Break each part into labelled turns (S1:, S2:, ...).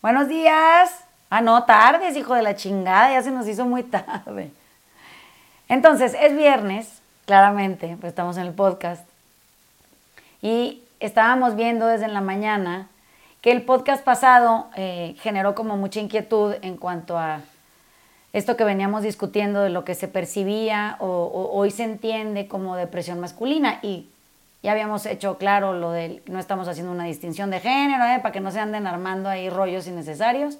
S1: Buenos días. Ah, no, tardes, hijo de la chingada, ya se nos hizo muy tarde. Entonces, es viernes, claramente, pues estamos en el podcast. Y estábamos viendo desde la mañana que el podcast pasado eh, generó como mucha inquietud en cuanto a esto que veníamos discutiendo de lo que se percibía o, hoy se entiende como depresión masculina y ya habíamos hecho claro lo de no estamos haciendo una distinción de género ¿eh? para que no se anden armando ahí rollos innecesarios,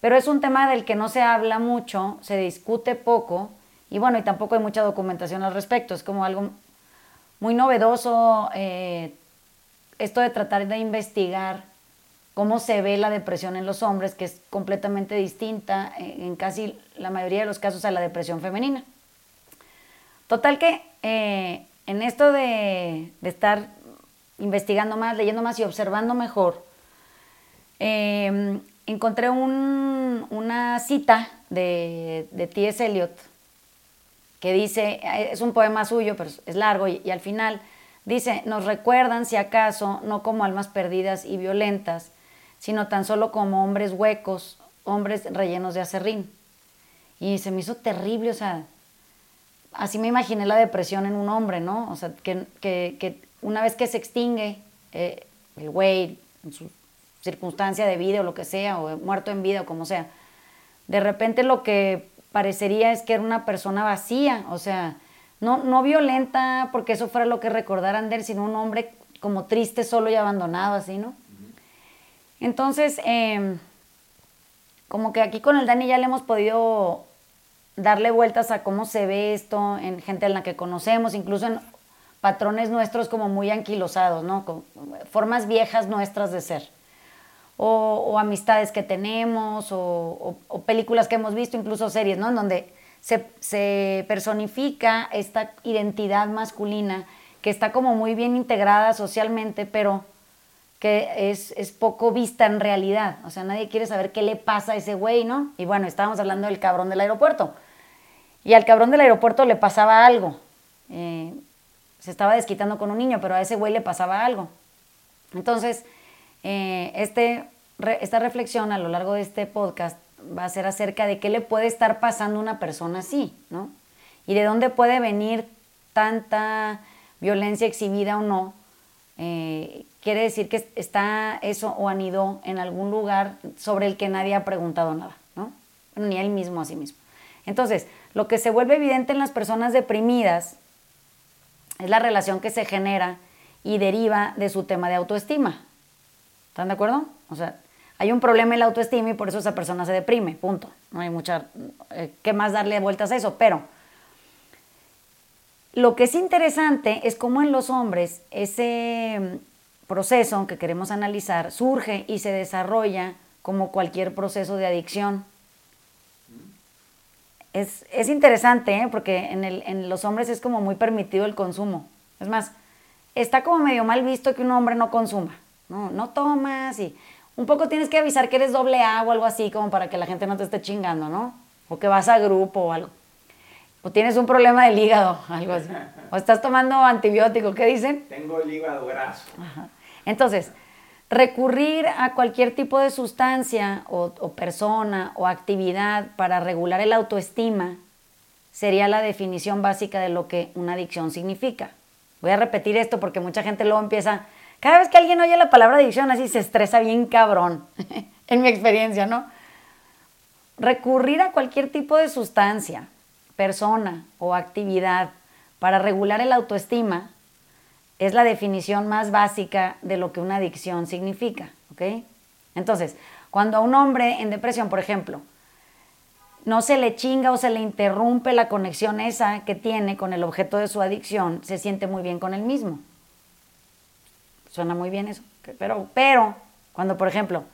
S1: pero es un tema del que no se habla mucho, se discute poco y bueno, y tampoco hay mucha documentación al respecto, es como algo muy novedoso eh, esto de tratar de investigar cómo se ve la depresión en los hombres, que es completamente distinta eh, en casi la mayoría de los casos a la depresión femenina. Total que en esto de, estar investigando más, leyendo más y observando mejor, em, encontré una cita de, de T.S. Eliot que dice, es un poema suyo, pero es largo, y al final dice, nos recuerdan si acaso, no como almas perdidas y violentas, sino tan solo como hombres huecos, hombres rellenos de acerrín. Y se me hizo terrible, o sea, así me imaginé la depresión en un hombre, ¿no? O sea, que, una vez que se extingue eh, el güey en su circunstancia de vida o lo que sea, o muerto en vida o como sea, de repente lo que parecería es que era una persona vacía, o sea, no, no violenta porque eso fuera lo que recordaran de él, sino un hombre como triste, solo y abandonado, así, ¿no? Entonces, em, como que aquí con el Dani ya le hemos podido darle vueltas a cómo se ve esto en gente en la que conocemos, incluso en patrones nuestros como muy anquilosados, ¿no? formas viejas nuestras de ser. O, amistades que tenemos, o, películas que hemos visto, incluso series, ¿no? En donde se, se personifica esta identidad masculina que está como muy bien integrada socialmente, pero que es, poco vista en realidad. O sea, nadie quiere saber qué le pasa a ese güey, ¿no? Y bueno, estábamos hablando del cabrón del aeropuerto. Y al cabrón del aeropuerto le pasaba algo. Eh, se estaba desquitando con un niño, pero a ese güey le pasaba algo. Entonces, eh, este, esta reflexión a lo largo de este podcast va a ser acerca de qué le puede estar pasando a una persona así, ¿no? Y de dónde puede venir tanta violencia exhibida o no, eh, quiere decir que está eso o anidó en algún lugar sobre el que nadie ha preguntado nada, ¿no? Ni él mismo a sí mismo. Entonces, lo que se vuelve evidente en las personas deprimidas es la relación que se genera y deriva de su tema de autoestima. ¿Están de acuerdo? O sea, hay un problema en la autoestima y por eso esa persona se deprime, punto. No hay mucha, eh, ¿qué más darle vueltas a eso? Pero lo que es interesante es cómo en los hombres ese proceso que queremos analizar surge y se desarrolla como cualquier proceso de adicción. Es, interesante, ¿eh? porque en, en los hombres es como muy permitido el consumo. Es más, está como medio mal visto que un hombre no consuma. No, no tomas y un poco tienes que avisar que eres doble A o algo así, como para que la gente no te esté chingando, ¿no? O que vas a grupo o algo. O tienes un problema del hígado, algo así. O estás tomando antibiótico, ¿qué dicen?
S2: Tengo el hígado graso.
S1: Entonces, recurrir a cualquier tipo de sustancia o, persona o actividad para regular el autoestima sería la definición básica de lo que una adicción significa. Voy a repetir esto porque mucha gente luego empieza, cada vez que alguien oye la palabra adicción así se estresa bien cabrón, en mi experiencia, ¿no? Recurrir a cualquier tipo de sustancia, persona o actividad para regular el autoestima es la definición más básica de lo que una adicción significa. Entonces, cuando a un hombre en depresión, por ejemplo, no se le chinga o se le interrumpe la conexión esa que tiene con el objeto de su adicción, se siente muy bien con él mismo. Suena muy bien eso. Pero, pero cuando, por ejemplo,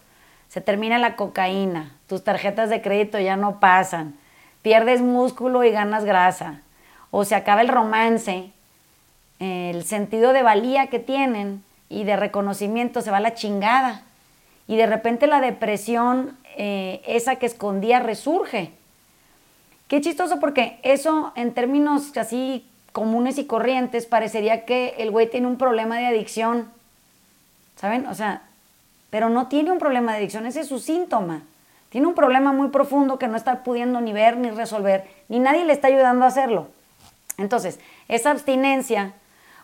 S1: se termina la cocaína, tus tarjetas de crédito ya no pasan, pierdes músculo y ganas grasa, o se acaba el romance el sentido de valía que tienen y de reconocimiento se va a la chingada. Y de repente la depresión, eh, esa que escondía, resurge. Qué chistoso porque eso en términos así comunes y corrientes parecería que el güey tiene un problema de adicción. ¿Saben? O sea, pero no tiene un problema de adicción, ese es su síntoma. Tiene un problema muy profundo que no está pudiendo ni ver ni resolver, ni nadie le está ayudando a hacerlo. Entonces, esa abstinencia,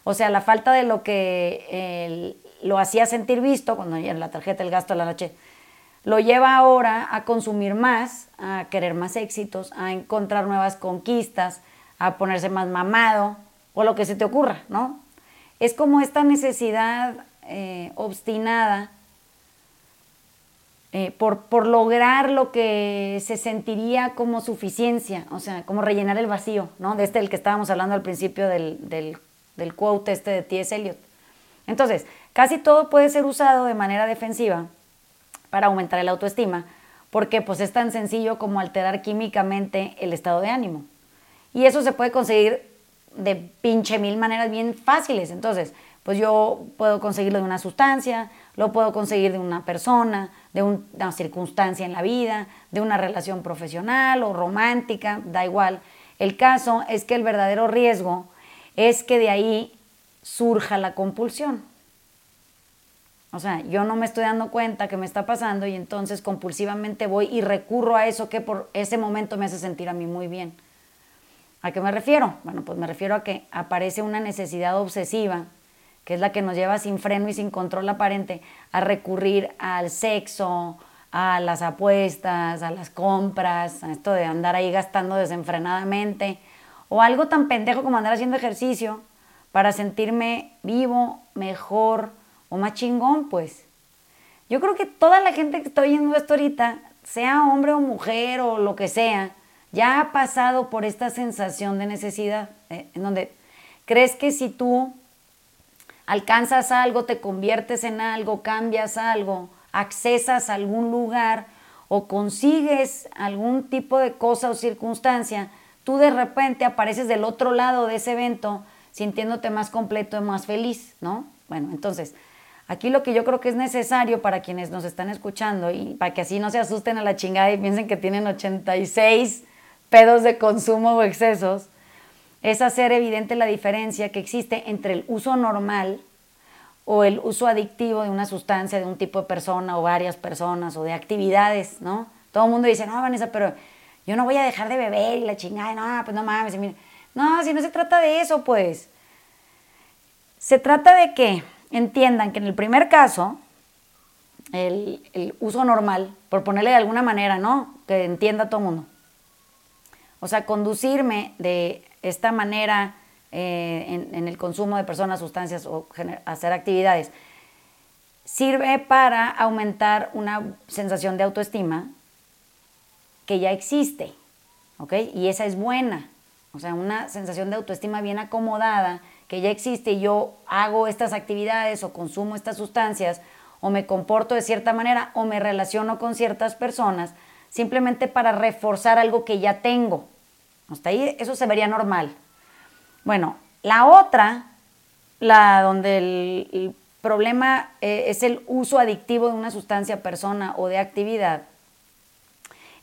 S1: o sea, la falta de lo que lo hacía sentir visto, cuando en la tarjeta el gasto de la noche, lo lleva ahora a consumir más, a querer más éxitos, a encontrar nuevas conquistas, a ponerse más mamado, o lo que se te ocurra, ¿no? Es como esta necesidad eh, obstinada eh, por, por, lograr lo que se sentiría como suficiencia, o sea, como rellenar el vacío, ¿no? De este el que estábamos hablando al principio del, del, del quote este de T.S. Eliot. Entonces, casi todo puede ser usado de manera defensiva para aumentar el autoestima, porque pues es tan sencillo como alterar químicamente el estado de ánimo. Y eso se puede conseguir de pinche mil maneras bien fáciles. Entonces, pues yo puedo conseguirlo de una sustancia, lo puedo conseguir de una persona, de una circunstancia en la vida, de una relación profesional o romántica, da igual. El caso es que el verdadero riesgo es que de ahí surja la compulsión. O sea, yo no me estoy dando cuenta que me está pasando y entonces compulsivamente voy y recurro a eso que por ese momento me hace sentir a mí muy bien. ¿A qué me refiero? Bueno, pues me refiero a que aparece una necesidad obsesiva que es la que nos lleva sin freno y sin control aparente a recurrir al sexo, a las apuestas, a las compras, a esto de andar ahí gastando desenfrenadamente, o algo tan pendejo como andar haciendo ejercicio para sentirme vivo, mejor o más chingón, pues. Yo creo que toda la gente que está oyendo esto ahorita, sea hombre o mujer o lo que sea, ya ha pasado por esta sensación de necesidad, eh, en donde crees que si tú alcanzas algo, te conviertes en algo, cambias algo, accesas a algún lugar o consigues algún tipo de cosa o circunstancia, tú de repente apareces del otro lado de ese evento sintiéndote más completo y más feliz, ¿no? Bueno, entonces, aquí lo que yo creo que es necesario para quienes nos están escuchando y para que así no se asusten a la chingada y piensen que tienen 86 pedos de consumo o excesos, es hacer evidente la diferencia que existe entre el uso normal o el uso adictivo de una sustancia, de un tipo de persona o varias personas o de actividades, ¿no? Todo el mundo dice, no, Vanessa, pero yo no voy a dejar de beber y la chingada, no, pues no mames. No, si no se trata de eso, pues. Se trata de que entiendan que en el primer caso, el, el uso normal, por ponerle de alguna manera, ¿no? Que entienda todo el mundo. O sea, conducirme de esta manera eh, en, el consumo de personas, sustancias o hacer actividades, sirve para aumentar una sensación de autoestima que ya existe, ¿ok? Y esa es buena, o sea, una sensación de autoestima bien acomodada, que ya existe y yo hago estas actividades o consumo estas sustancias o me comporto de cierta manera o me relaciono con ciertas personas simplemente para reforzar algo que ya tengo. Hasta ahí eso se vería normal. Bueno, la otra, la donde el, problema eh, es el uso adictivo de una sustancia, persona o de actividad,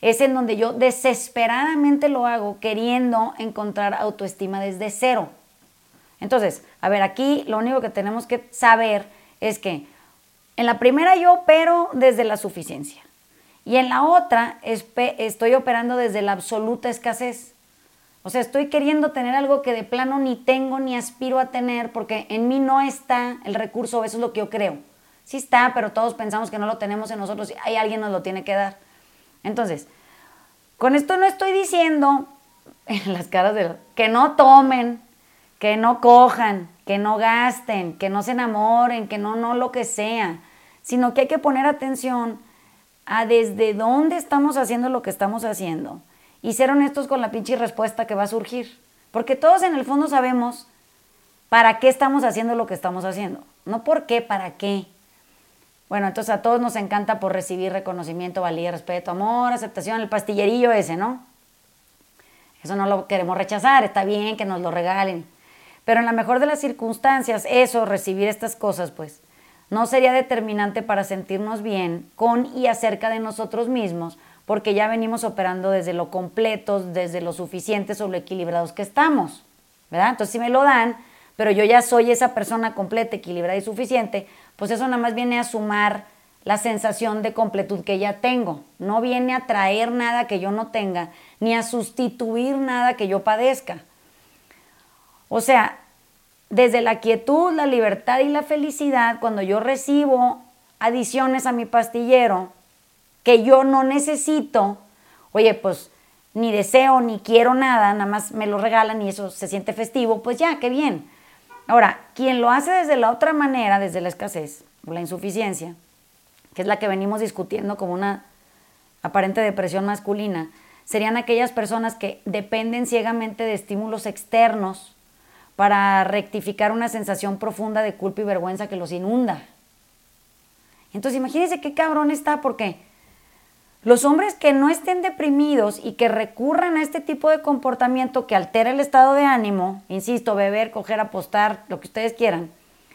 S1: es en donde yo desesperadamente lo hago queriendo encontrar autoestima desde cero. Entonces, a ver, aquí lo único que tenemos que saber es que en la primera yo opero desde la suficiencia y en la otra estoy operando desde la absoluta escasez. O sea, estoy queriendo tener algo que de plano ni tengo ni aspiro a tener porque en mí no está el recurso, eso es lo que yo creo. Sí está, pero todos pensamos que no lo tenemos en nosotros y hay alguien nos lo tiene que dar. Entonces, con esto no estoy diciendo en las caras de que no tomen, que no cojan, que no gasten, que no se enamoren, que no, no lo que sea, sino que hay que poner atención a desde dónde estamos haciendo lo que estamos haciendo y ser honestos con la pinche respuesta que va a surgir. Porque todos en el fondo sabemos para qué estamos haciendo lo que estamos haciendo. No por qué, para qué. Bueno, entonces a todos nos encanta por recibir reconocimiento, valía, respeto, amor, aceptación, el pastillerillo ese, ¿no? Eso no lo queremos rechazar, está bien que nos lo regalen. Pero en la mejor de las circunstancias, eso, recibir estas cosas, pues, no sería determinante para sentirnos bien con y acerca de nosotros mismos, porque ya venimos operando desde lo completos, desde lo suficientes o lo equilibrados que estamos, ¿verdad? Entonces si me lo dan, pero yo ya soy esa persona completa, equilibrada y suficiente, pues eso nada más viene a sumar la sensación de completud que ya tengo. No viene a traer nada que yo no tenga, ni a sustituir nada que yo padezca. O sea, desde la quietud, la libertad y la felicidad, cuando yo recibo adiciones a mi pastillero que yo no necesito, oye, pues ni deseo ni quiero nada, nada más me lo regalan y eso se siente festivo, pues ya, qué bien. Ahora, quien lo hace desde la otra manera, desde la escasez o la insuficiencia, que es la que venimos discutiendo como una aparente depresión masculina, serían aquellas personas que dependen ciegamente de estímulos externos para rectificar una sensación profunda de culpa y vergüenza que los inunda. Entonces imagínense qué cabrón está porque los hombres que no estén deprimidos y que recurran a este tipo de comportamiento que altera el estado de ánimo, insisto, beber, coger, apostar, lo que ustedes quieran,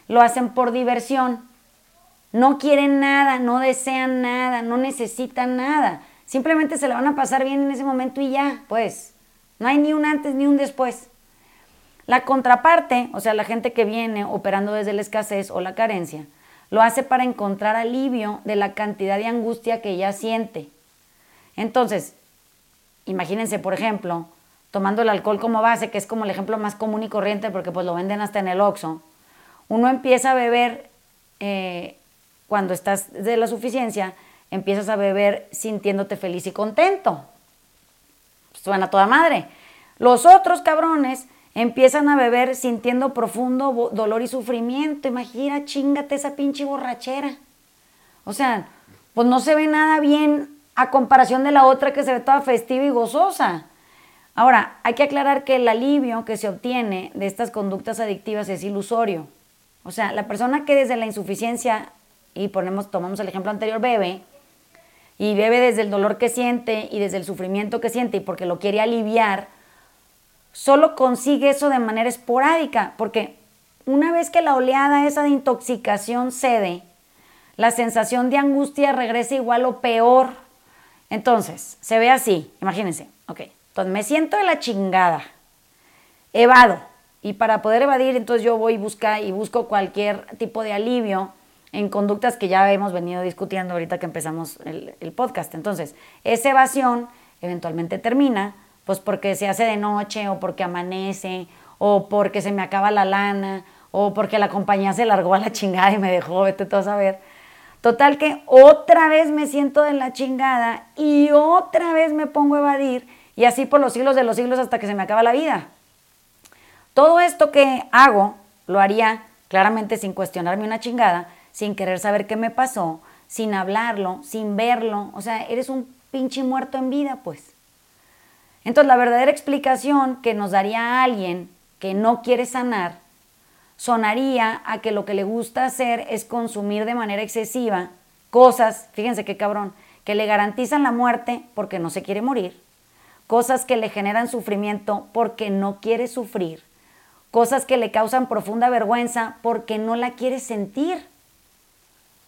S1: lo hacen por diversión. No quieren nada, no desean nada, no necesitan nada. Simplemente se la van a pasar bien en ese momento y ya, pues. No hay ni un antes ni un después. La contraparte, o sea, la gente que viene operando desde la escasez o la carencia, lo hace para encontrar alivio de la cantidad de angustia que ella siente. Entonces, imagínense, por ejemplo, tomando el alcohol como base, que es como el ejemplo más común y corriente porque pues lo venden hasta en el Oxxo, uno empieza a beber eh, cuando estás de la suficiencia, empiezas a beber sintiéndote feliz y contento. Suena toda madre. Los otros cabrones empiezan a beber sintiendo profundo dolor y sufrimiento. Imagina, chingate esa pinche borrachera. O sea, pues no se ve nada bien a comparación de la otra que se ve toda festiva y gozosa. Ahora, hay que aclarar que el alivio que se obtiene de estas conductas adictivas es ilusorio. O sea, la persona que desde la insuficiencia y ponemos, tomamos el ejemplo anterior, bebe, y bebe desde el dolor que siente y desde el sufrimiento que siente y porque lo quiere aliviar, solo consigue eso de manera esporádica, porque una vez que la oleada esa de intoxicación cede, la sensación de angustia regresa igual o peor. Entonces, se ve así, imagínense, ok, entonces me siento de la chingada, evado, y para poder evadir, entonces yo voy y, busca, y busco cualquier tipo de alivio en conductas que ya hemos venido discutiendo ahorita que empezamos el, podcast. Entonces, esa evasión eventualmente termina, pues porque se hace de noche o porque amanece o porque se me acaba la lana o porque la compañía se largó a la chingada y me dejó, vete todo a saber. Total que otra vez me siento de la chingada y otra vez me pongo a evadir y así por los siglos de los siglos hasta que se me acaba la vida. Todo esto que hago lo haría claramente sin cuestionarme una chingada, sin querer saber qué me pasó, sin hablarlo, sin verlo. O sea, eres un pinche muerto en vida, pues. Entonces, la verdadera explicación que nos daría alguien que no quiere sanar sonaría a que lo que le gusta hacer es consumir de manera excesiva cosas, fíjense qué cabrón, que le garantizan la muerte porque no se quiere morir, cosas que le generan sufrimiento porque no quiere sufrir, cosas que le causan profunda vergüenza porque no la quiere sentir.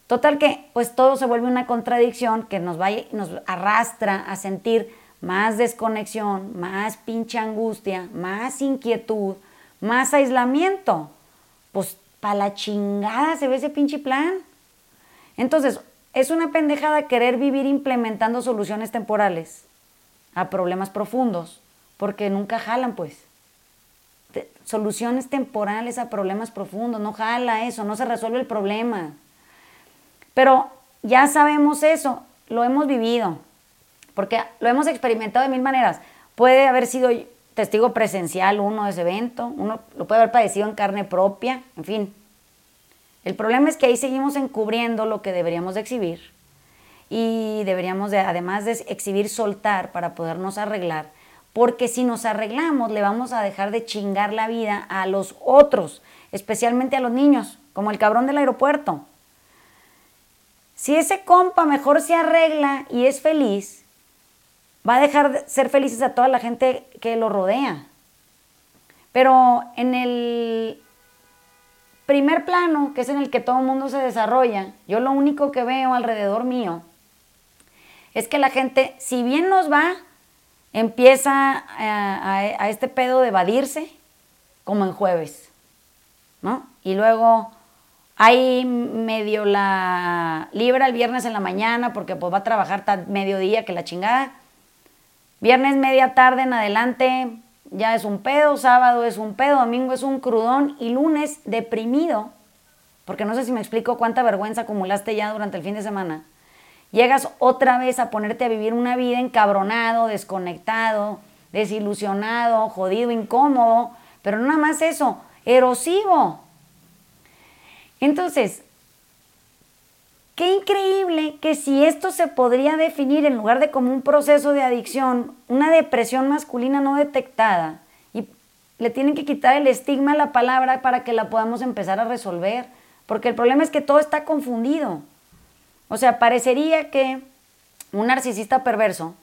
S1: Total que pues todo se vuelve una contradicción que nos, va, nos arrastra a sentir más desconexión, más pinche angustia, más inquietud, más aislamiento. Pues para la chingada se ve ese pinche plan. Entonces, es una pendejada querer vivir implementando soluciones temporales a problemas profundos, porque nunca jalan, pues. Soluciones temporales a problemas profundos, no jala eso, no se resuelve el problema. Pero ya sabemos eso, lo hemos vivido, porque lo hemos experimentado de mil maneras. Puede haber sido testigo presencial uno de ese evento, uno lo puede haber padecido en carne propia, en fin. El problema es que ahí seguimos encubriendo lo que deberíamos de exhibir y deberíamos de, además de exhibir, soltar para podernos arreglar, porque si nos arreglamos le vamos a dejar de chingar la vida a los otros, especialmente a los niños, como el cabrón del aeropuerto. Si ese compa mejor se arregla y es feliz, va a dejar de ser felices a toda la gente que lo rodea. Pero en el primer plano, que es en el que todo el mundo se desarrolla, yo lo único que veo alrededor mío es que la gente, si bien nos va, empieza a, a este pedo de evadirse, como en jueves, ¿no? Y luego Ahí medio la libra el viernes en la mañana porque pues va a trabajar hasta mediodía que la chingada. Viernes media tarde en adelante ya es un pedo, sábado es un pedo, domingo es un crudón y lunes deprimido, porque no sé si me explico cuánta vergüenza acumulaste ya durante el fin de semana. Llegas otra vez a ponerte a vivir una vida encabronado, desconectado, desilusionado, jodido, incómodo, pero no nada más eso, erosivo. Entonces, qué increíble que si esto se podría definir en lugar de como un proceso de adicción, una depresión masculina no detectada, y le tienen que quitar el estigma a la palabra para que la podamos empezar a resolver, porque el problema es que todo está confundido. O sea, parecería que un narcisista perverso,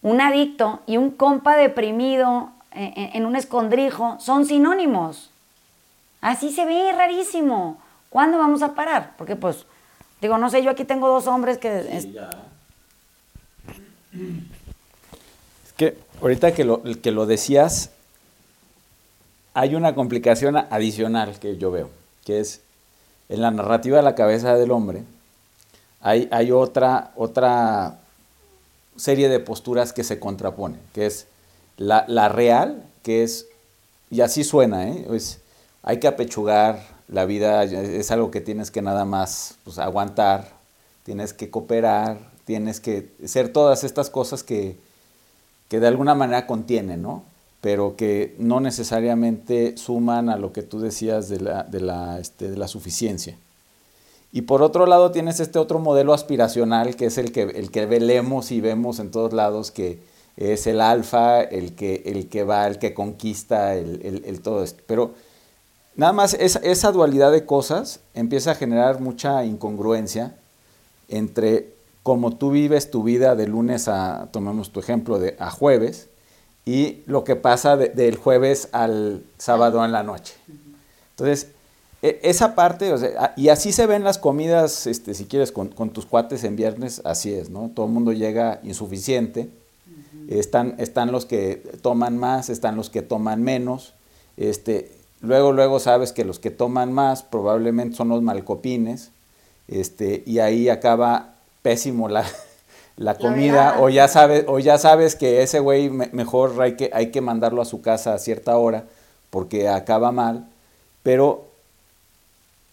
S1: un adicto y un compa deprimido eh, eh, en un escondrijo son sinónimos. Así se ve rarísimo. ¿Cuándo vamos a parar? Porque pues, digo, no sé, yo aquí tengo dos hombres que...
S2: es... que ahorita que lo, que lo decías, hay una complicación adicional que yo veo, que es en la narrativa de la cabeza del hombre, hay, hay otra, otra serie de posturas que se contraponen, que es la, la real, que es, y así suena, ¿eh? es, hay que apechugar, la vida es algo que tienes que nada más pues, aguantar, tienes que cooperar, tienes que ser todas estas cosas que, que de alguna manera contienen, ¿no? pero que no necesariamente suman a lo que tú decías de la, de la, este, de la suficiencia. Y por otro lado tienes este otro modelo aspiracional que es el que, el que velemos y vemos en todos lados, que es el alfa, el que, el que va, el que conquista, el, el, el todo esto. Pero Nada más esa, esa dualidad de cosas empieza a generar mucha incongruencia entre cómo tú vives tu vida de lunes a, tomemos tu ejemplo, de, a jueves, y lo que pasa del jueves al sábado en la noche. Entonces, e, esa parte, y así se ven las comidas, este, si quieres, con, tus cuates en viernes, así es, ¿no? Todo el mundo llega insuficiente, están, están los que toman más, están los que toman menos, este, Luego, luego sabes que los que toman más probablemente son los malcopines, este, y ahí acaba pésimo la, la comida, o ya sabes, o ya sabes que ese güey mejor hay que, hay que mandarlo a su casa a cierta hora, porque acaba mal, pero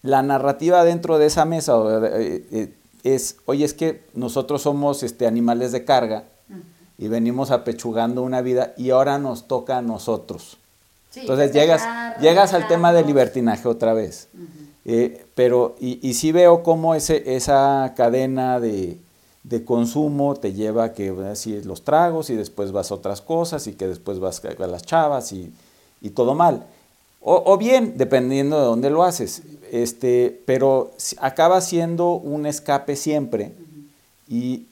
S2: la narrativa dentro de esa mesa eh, eh, es, oye, es que nosotros somos este, animales de carga y venimos apechugando una vida y ahora nos toca a nosotros. Entonces llegas, llegas al tema del libertinaje otra vez. Eh, pero, y, y sí veo cómo ese, esa cadena de, consumo te lleva a que así los tragos y después vas a otras cosas y que después vas a las chavas y, todo mal. O, bien, dependiendo de dónde lo haces. Este, pero acaba siendo un escape siempre. Y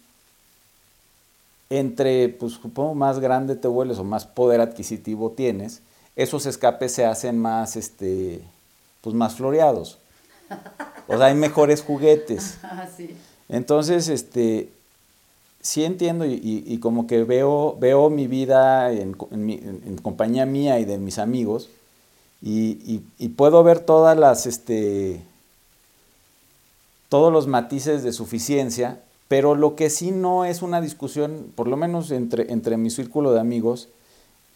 S2: entre, pues supongo, más grande te vuelves o más poder adquisitivo tienes, esos escapes se hacen más, este, pues más floreados. O sea, hay mejores juguetes.
S1: Ah,
S2: Entonces, este, sí entiendo y, como que veo, veo mi vida en, compañía mía y de mis amigos y, puedo ver todas las, este, todos los matices de suficiencia, pero lo que sí no es una discusión, por lo menos entre, entre mi círculo de amigos,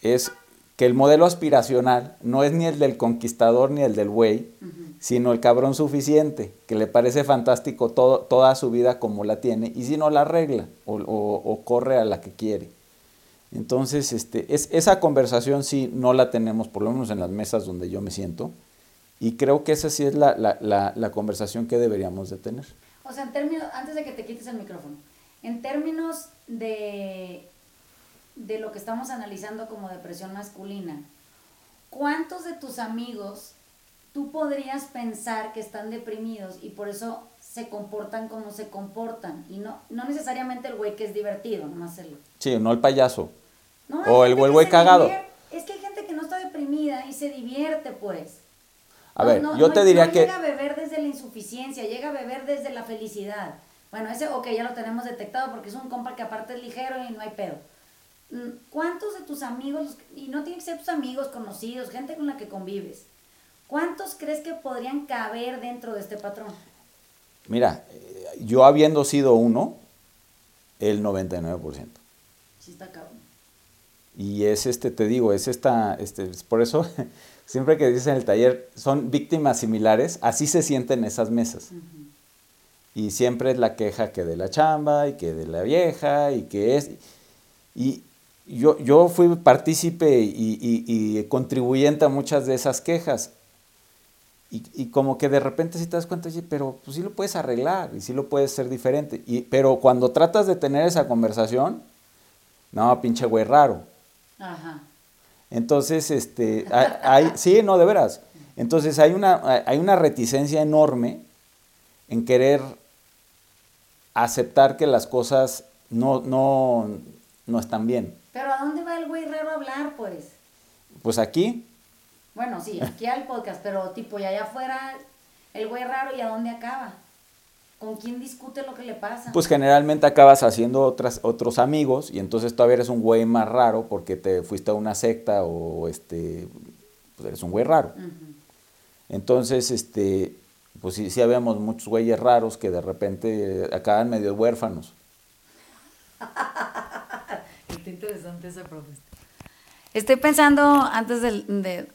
S2: es que el modelo aspiracional no es ni el del conquistador ni el del güey, sino el cabrón suficiente, que le parece fantástico todo, toda su vida como la tiene, y si no la arregla o, corre a la que quiere. Entonces, este, es, esa conversación sí no la tenemos, por lo menos en las mesas donde yo me siento, y creo que esa sí es la, la, la conversación que deberíamos de tener.
S1: O sea, en términos, antes de que te quites el micrófono, en términos de de lo que estamos analizando como depresión masculina, ¿cuántos de tus amigos tú podrías pensar que están deprimidos y por eso se comportan como se comportan? Y no, no necesariamente el güey que es divertido, nomás hacerlo.
S2: Sí, no el payaso. o el güey cagado.
S1: Es que hay gente que no está deprimida y se divierte, pues.
S2: A ver, yo te diría que...
S1: llega a beber desde la insuficiencia, llega a beber desde la felicidad. Bueno, ese, ok, ya lo tenemos detectado porque es un compa que aparte es ligero y no hay pedo. ¿Cuántos de tus amigos, y no tienen que ser tus amigos, conocidos, gente con la que convives, ¿cuántos crees que podrían caber dentro de este patrón?
S2: Mira, eh, yo habiendo sido uno, el 99%.
S1: Sí está cabrón.
S2: Y es este, te digo, es esta, este, es por eso, siempre que dices en el taller, son víctimas similares, así se sienten esas mesas. Y siempre es la queja que de la chamba y que de la vieja y que es... Y yo, yo fui partícipe y, y, contribuyente a muchas de esas quejas. Y, y, como que de repente si te das cuenta, pero pues sí lo puedes arreglar y sí lo puedes ser diferente. Y, pero cuando tratas de tener esa conversación, no, pinche güey raro. Ajá. Entonces, este, hay, sí, no, de veras. Entonces hay una, hay una reticencia enorme en querer aceptar que las cosas no, no, no están bien.
S1: Pero ¿a dónde va el güey raro a hablar, pues?
S2: Pues aquí.
S1: Bueno, sí, aquí al podcast, pero tipo, y allá afuera, el güey raro, ¿y a dónde acaba? ¿Con quién discute lo que le pasa?
S2: Pues generalmente acabas haciendo otras, otros amigos y entonces todavía eres un güey más raro porque te fuiste a una secta o este, pues eres un güey raro. Entonces, este, pues sí, sí habíamos muchos güeyes raros que de repente acaban medio huérfanos.
S1: Interesante esa propuesta. Estoy pensando antes de,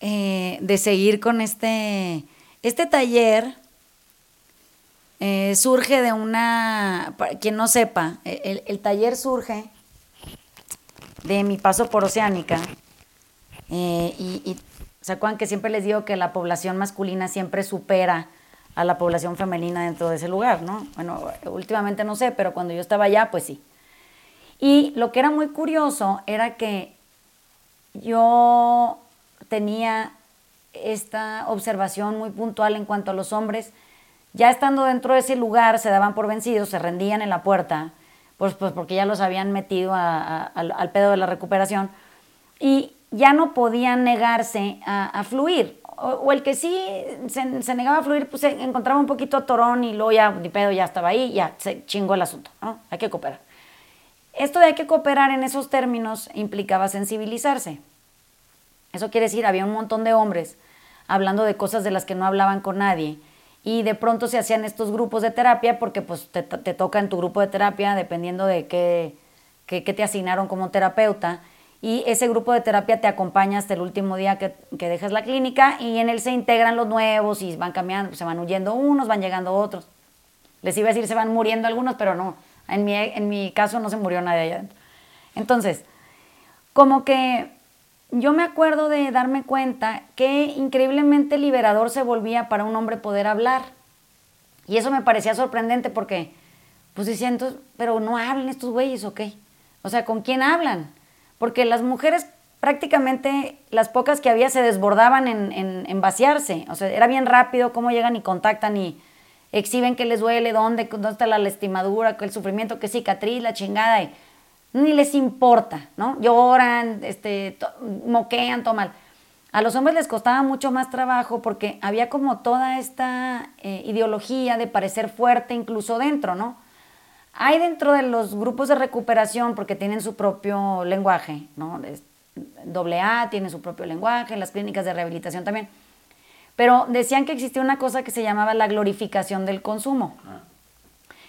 S1: eh, de, seguir con este, este taller. Eh, surge de una, para quien no sepa, el, el, taller surge de mi paso por Oceánica eh, y, y ¿Se acuerdan que siempre les digo que la población masculina siempre supera a la población femenina dentro de ese lugar, ¿no? Bueno, últimamente no sé, pero cuando yo estaba allá, pues sí. Y lo que era muy curioso era que yo tenía esta observación muy puntual en cuanto a los hombres, ya estando dentro de ese lugar, se daban por vencidos, se rendían en la puerta, pues, pues porque ya los habían metido al pedo de la recuperación. Y ya no podían negarse a, fluir. O, el que sí se, negaba a fluir, pues encontraba un poquito a torón y luego ya, ni pedo, ya estaba ahí, ya se chingó el asunto, ¿no? Hay que cooperar. Esto de hay que cooperar en esos términos implicaba sensibilizarse. Eso quiere decir, había un montón de hombres hablando de cosas de las que no hablaban con nadie y de pronto se hacían estos grupos de terapia porque pues te, toca en tu grupo de terapia dependiendo de qué, qué te asignaron como terapeuta y ese grupo de terapia te acompaña hasta el último día que, que dejas la clínica y en él se integran los nuevos y van cambiando, se van huyendo unos, van llegando otros. Les iba a decir se van muriendo algunos, pero no, en mi, en mi caso no se murió nadie allá adentro. Entonces, como que yo me acuerdo de darme cuenta que increíblemente liberador se volvía para un hombre poder hablar. Y eso me parecía sorprendente porque, pues decía, pero no hablan estos güeyes, ¿o qué? O sea, ¿con quién hablan? Porque las mujeres prácticamente las pocas que había se desbordaban en, vaciarse, o sea, era bien rápido cómo llegan y contactan y exhiben qué les duele, dónde, dónde está la lastimadura, el sufrimiento, qué cicatriz, la chingada, y ni les importa, ¿no? Lloran, este, moquean, toman. A los hombres les costaba mucho más trabajo porque había como toda esta eh, ideología de parecer fuerte incluso dentro, ¿no? Hay dentro de los grupos de recuperación, porque tienen su propio lenguaje, ¿no? Doble A tiene su propio lenguaje, las clínicas de rehabilitación también. Pero decían que existía una cosa que se llamaba la glorificación del consumo. Ah.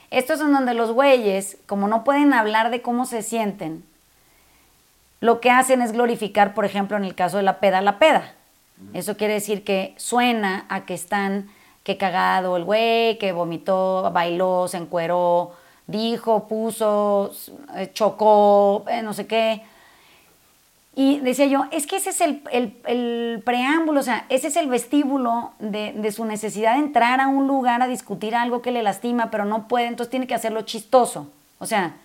S1: Estos son donde los güeyes, como no pueden hablar de cómo se sienten, lo que hacen es glorificar, por ejemplo, en el caso de la peda, la peda. Eso quiere decir que suena a que están, que cagado el güey, que vomitó, bailó, se encueró, dijo, puso, eh, chocó, eh, no sé qué. Y decía yo, es que ese es el, preámbulo, o sea, ese es el vestíbulo de, de, su necesidad de entrar a un lugar a discutir algo que le lastima, pero no puede, entonces tiene que hacerlo chistoso. O sea,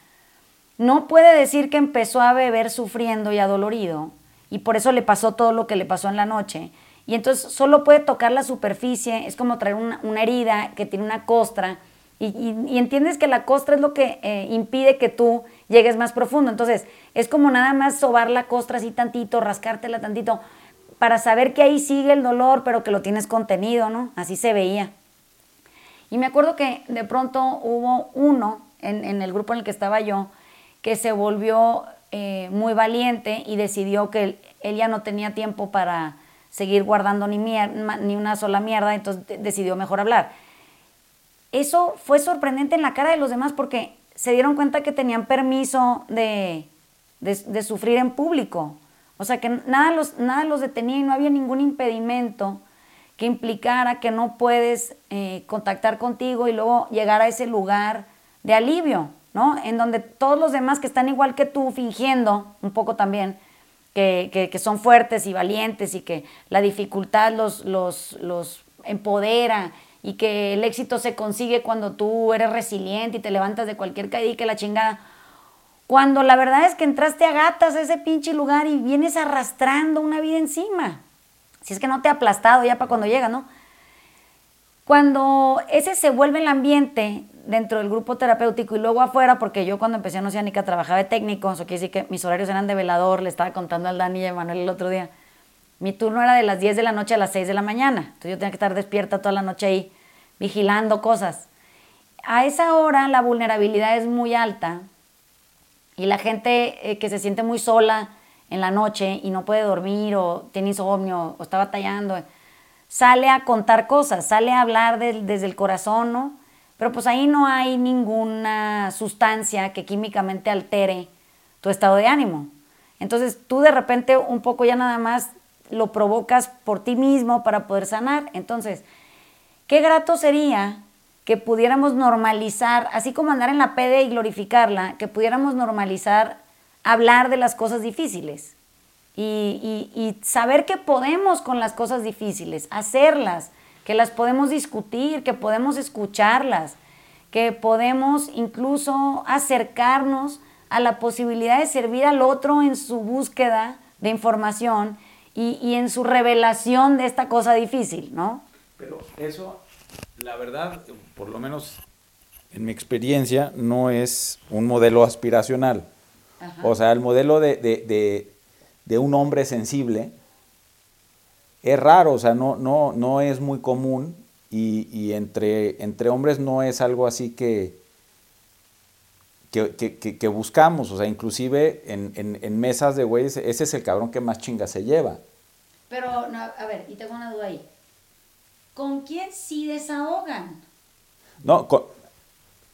S1: no puede decir que empezó a beber sufriendo y adolorido, y por eso le pasó todo lo que le pasó en la noche. Y entonces solo puede tocar la superficie, es como traer una, una herida que tiene una costra, y, entiendes que la costra es lo que eh, impide que tú llegues más profundo. Entonces, es como nada más sobar la costra así tantito, rascártela tantito, para saber que ahí sigue el dolor, pero que lo tienes contenido, ¿no? Así se veía. Y me acuerdo que de pronto hubo uno en, el grupo en el que estaba yo que se volvió eh, muy valiente y decidió que él ya no tenía tiempo para seguir guardando ni, ni una sola mierda, entonces decidió mejor hablar. Eso fue sorprendente en la cara de los demás porque se dieron cuenta que tenían permiso de, de, sufrir en público. O sea, que nada los, nada los detenía y no había ningún impedimento que implicara que no puedes eh, contactar contigo y luego llegar a ese lugar de alivio, ¿no? En donde todos los demás que están igual que tú, fingiendo un poco también, que, que, son fuertes y valientes y que la dificultad los, los, los empodera y que el éxito se consigue cuando tú eres resiliente y te levantas de cualquier caída y que la chingada. Cuando la verdad es que entraste a gatas a ese pinche lugar y vienes arrastrando una vida encima. Si es que no te ha aplastado ya para cuando llega, ¿no? Cuando ese se vuelve el ambiente dentro del grupo terapéutico y luego afuera, porque yo cuando empecé en Oceánica trabajaba de técnico, eso quiere decir que mis horarios eran de velador, le estaba contando al Dani y a Manuel el otro día. Mi turno era de las 10 de la noche a las 6 de la mañana, entonces yo tenía que estar despierta toda la noche ahí, vigilando cosas. A esa hora la vulnerabilidad es muy alta y la gente eh, que se siente muy sola en la noche y no puede dormir o tiene insomnio o está batallando, sale a contar cosas, sale a hablar desde el corazón, ¿no? Pero pues ahí no hay ninguna sustancia que químicamente altere tu estado de ánimo. Entonces tú de repente un poco ya nada más lo provocas por ti mismo para poder sanar. Entonces, qué grato sería que pudiéramos normalizar, así como andar en la pede y glorificarla, que pudiéramos normalizar hablar de las cosas difíciles y, saber que podemos con las cosas difíciles, hacerlas, que las podemos discutir, que podemos escucharlas, que podemos incluso acercarnos a la posibilidad de servir al otro en su búsqueda de información y, en su revelación de esta cosa difícil, ¿no?
S2: Pero eso, la verdad, por lo menos en mi experiencia, no es un modelo aspiracional. O sea, el modelo de, un hombre sensible es raro, o sea, no, no, no es muy común y, entre, entre hombres no es algo así que, que, buscamos, o sea, inclusive en, mesas de güeyes, ese es el cabrón que más chinga se lleva.
S1: Pero, a ver, y tengo una duda ahí. ¿Con quién sí desahogan?
S2: No,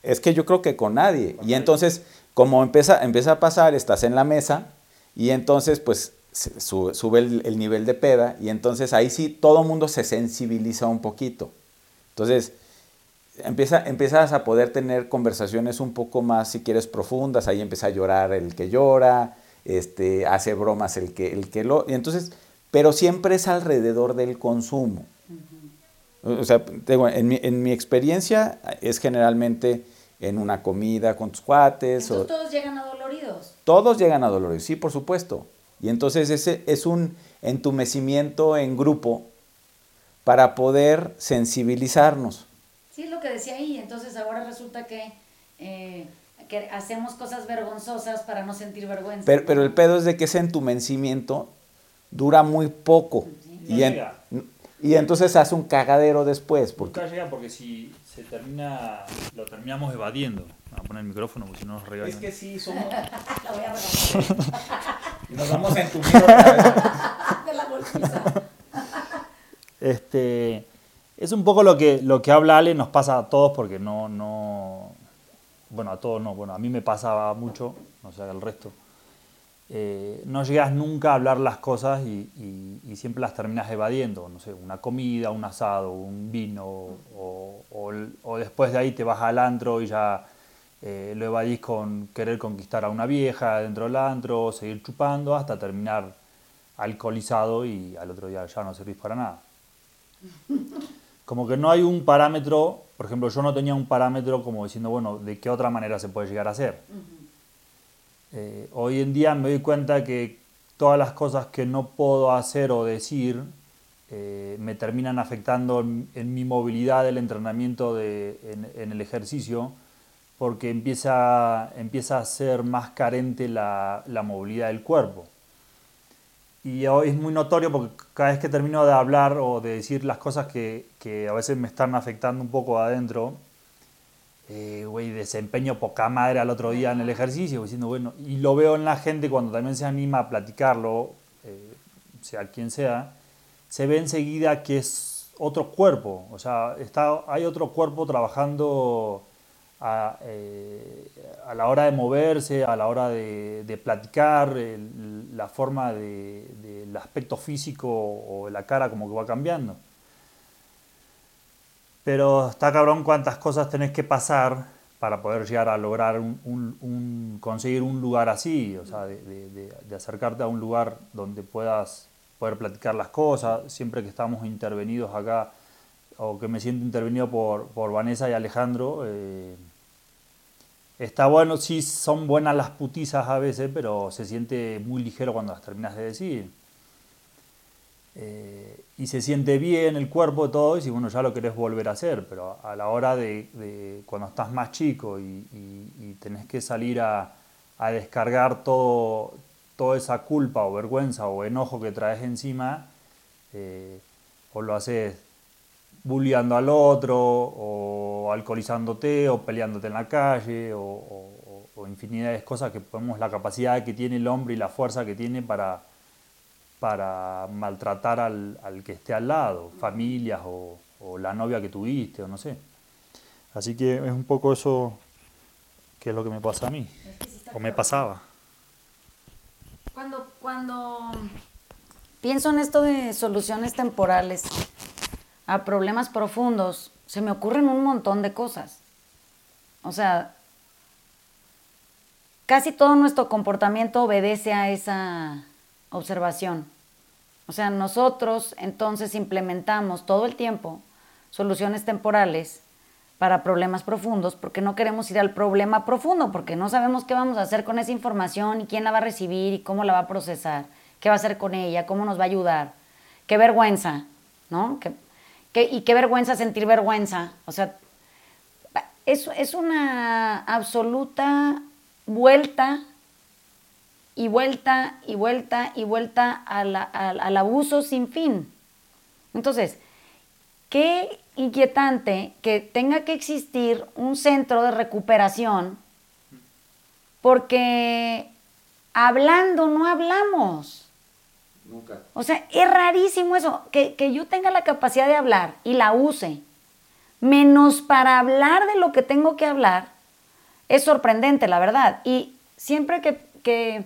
S2: es que yo creo que con nadie. y entonces, como empieza, empieza a pasar, estás en la mesa y entonces pues sube, el, nivel de peda y entonces ahí sí todo el mundo se sensibiliza un poquito. Entonces empieza, empiezas a poder tener conversaciones un poco más, si quieres, profundas, ahí empieza a llorar el que llora, este, hace bromas el que, el que lo... Y entonces, pero siempre es alrededor del consumo. O sea, en, mi, en mi experiencia es generalmente en una comida con tus cuates.
S1: Entonces todos llegan adoloridos.
S2: Todos llegan adoloridos, sí, por supuesto. Y entonces ese es un entumecimiento en grupo para poder sensibilizarnos.
S1: Sí, es lo que decía ahí. Entonces ahora resulta que, eh, que hacemos cosas vergonzosas para no sentir vergüenza.
S2: Pero, pero, el pedo es de que ese entumecimiento dura muy poco. y, y, entonces hace un cagadero después.
S3: Porque... Llega porque si se termina, lo terminamos evadiendo. Vamos a poner el micrófono porque si no nos regalan.
S2: Es que sí, somos. Lo voy a y nos vamos a entumir otra vez. De la
S3: golpiza. Este, es un poco lo que, lo que habla Ale, nos pasa a todos porque no, no. Bueno, a todos no, bueno, a mí me pasaba mucho, no sé, al resto eh, no llegas nunca a hablar las cosas y, siempre las terminas evadiendo, no sé, una comida, un asado, un vino, o, después de ahí te vas al antro y ya eh, lo evadís con querer conquistar a una vieja dentro del antro, seguir chupando hasta terminar alcoholizado y al otro día ya no servís para nada. Como que no hay un parámetro, por ejemplo, yo no tenía un parámetro como diciendo, bueno, ¿de qué otra manera se puede llegar a hacer? Eh, hoy en día me doy cuenta que todas las cosas que no puedo hacer o decir eh, me terminan afectando en, mi movilidad del entrenamiento en, el ejercicio porque empieza, empieza a ser más carente la, movilidad del cuerpo. Y hoy es muy notorio porque cada vez que termino de hablar o de decir las cosas que, que a veces me están afectando un poco adentro, eh, desempeño poca madre al otro día en el ejercicio, diciendo, bueno, y lo veo en la gente cuando también se anima a platicarlo, eh, sea quien sea, se ve enseguida que es otro cuerpo, o sea, está, hay otro cuerpo trabajando a, eh, la hora de moverse, a la hora de, platicar, la forma del aspecto físico o la cara como que va cambiando. Pero está cabrón cuántas cosas tenés que pasar para poder llegar a lograr un, conseguir un lugar así, o sea, de, acercarte a un lugar donde puedas poder platicar las cosas, siempre que estamos intervenidos acá, o que me siento intervenido por, por Vanessa y Alejandro, eh, está bueno, sí son buenas las putizas a veces, pero se siente muy ligero cuando las terminas de decir. Eh, y se siente bien el cuerpo todo, y si bueno, ya lo querés volver a hacer, pero a la hora de, cuando estás más chico y, tenés que salir a, descargar todo, toda esa culpa o vergüenza o enojo que traes encima, eh, o lo haces bulleando al otro, o alcoholizándote, o peleándote en la calle, o, o infinidad de cosas que podemos, la capacidad que tiene el hombre y la fuerza que tiene para para maltratar al, al, que esté al lado, familias o, o, la novia que tuviste o no sé. Así que es un poco eso que es lo que me pasa a mí, o me pasaba.
S1: Cuando, cuando pienso en esto de soluciones temporales a problemas profundos, se me ocurren un montón de cosas. O sea, casi todo nuestro comportamiento obedece a esa observación. O sea, nosotros entonces implementamos todo el tiempo soluciones temporales para problemas profundos porque no queremos ir al problema profundo, porque no sabemos qué vamos a hacer con esa información y quién la va a recibir y cómo la va a procesar, qué va a hacer con ella, cómo nos va a ayudar. Qué vergüenza, ¿no? y qué vergüenza sentir vergüenza. O sea, es, es una absoluta vuelta y vuelta y vuelta y vuelta al abuso sin fin. Entonces, qué inquietante que tenga que existir un centro de recuperación porque hablando no hablamos. Nunca. O sea, es rarísimo eso, que, que yo tenga la capacidad de hablar y la use, menos para hablar de lo que tengo que hablar, es sorprendente, la verdad. Y siempre que, que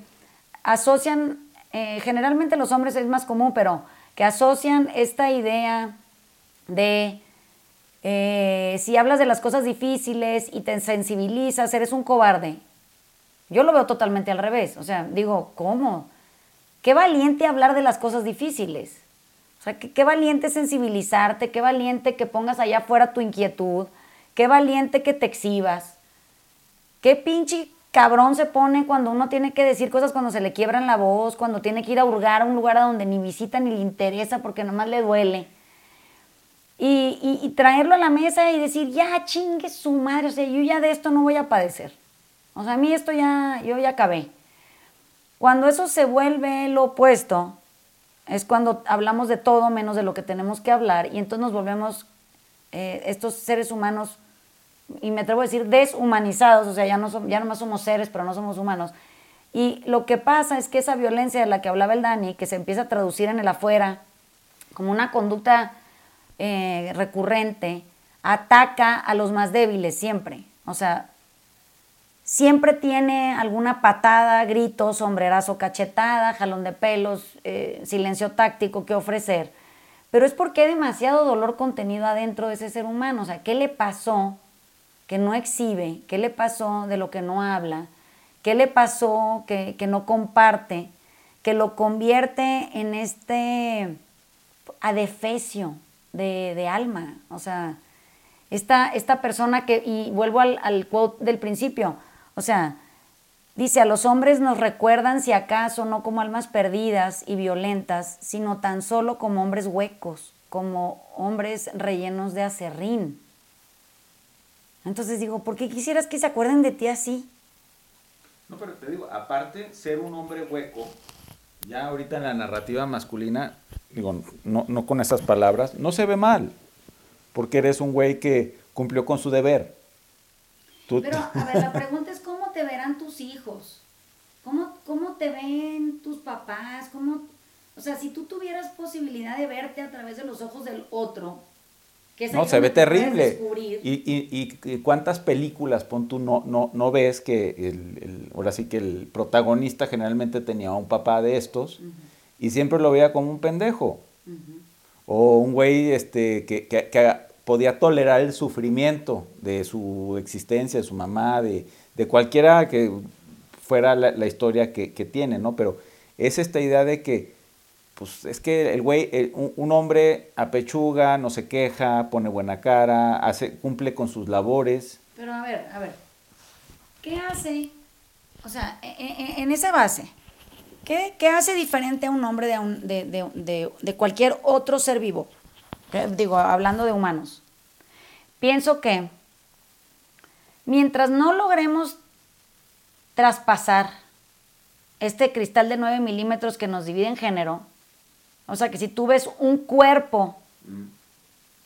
S1: asocian, eh, generalmente los hombres es más común, pero que asocian esta idea de eh, si hablas de las cosas difíciles y te sensibilizas, eres un cobarde. Yo lo veo totalmente al revés. O sea, digo, ¿cómo? Qué valiente hablar de las cosas difíciles. O sea, qué, qué valiente sensibilizarte, qué valiente que pongas allá afuera tu inquietud, qué valiente que te exhibas. Qué pinche cabrón se pone cuando uno tiene que decir cosas cuando se le quiebran la voz, cuando tiene que ir a hurgar a un lugar a donde ni visita ni le interesa porque nomás le duele. Y, traerlo a la mesa y decir, ya chingue su madre, o sea, yo ya de esto no voy a padecer. O sea, a mí esto ya, yo ya acabé. Cuando eso se vuelve lo opuesto, es cuando hablamos de todo menos de lo que tenemos que hablar y entonces nos volvemos eh, estos seres humanos y me atrevo a decir deshumanizados, o sea, ya no, somos, ya más somos seres, pero no somos humanos. Y lo que pasa es que esa violencia de la que hablaba el Dani, que se empieza a traducir en el afuera como una conducta eh, recurrente, ataca a los más débiles siempre. O sea, siempre tiene alguna patada, grito, sombrerazo, cachetada, jalón de pelos, eh, silencio táctico que ofrecer. Pero es porque hay demasiado dolor contenido adentro de ese ser humano. O sea, ¿qué le pasó que no exhibe, qué le pasó de lo que no habla, qué le pasó que, no comparte, que lo convierte en este adefesio de, alma. O sea, esta, esta, persona que, y vuelvo al, al quote del principio, o sea, dice, a los hombres nos recuerdan si acaso no como almas perdidas y violentas, sino tan solo como hombres huecos, como hombres rellenos de acerrín. Entonces digo, ¿por qué quisieras que se acuerden de ti así?
S2: No, pero te digo, aparte, ser un hombre hueco, ya ahorita en la narrativa masculina, digo, no, no con esas palabras, no se ve mal, porque eres un güey que cumplió con su deber.
S1: Pero, a ver, la pregunta es, ¿cómo te verán tus hijos? ¿Cómo, cómo te ven tus papás? ¿Cómo, O sea, si tú tuvieras posibilidad de verte a través de los ojos del otro, que
S2: No, se ve terrible. Y, y- y- cuántas películas, pon tú, no, no, no ves que el, el- ahora sí que el protagonista generalmente tenía un papá de estos y siempre lo veía como un pendejo. O un güey este, que, que- que podía tolerar el sufrimiento de su existencia, de su mamá, de, de cualquiera que fuera la, la historia que, que tiene, ¿no? Pero es esta idea de que, pues es que el güey, el- un, hombre apechuga, no se queja, pone buena cara, hace, cumple con sus labores.
S1: Pero a ver, a ver, ¿qué hace? O sea, e- e- en, esa base, ¿qué, qué hace diferente a un hombre de, un- de, de- de- de cualquier otro ser vivo? ¿Qué? Digo, hablando de humanos. Pienso que mientras no logremos traspasar este cristal de 9 milímetros que nos divide en género, o sea que si tú ves un cuerpo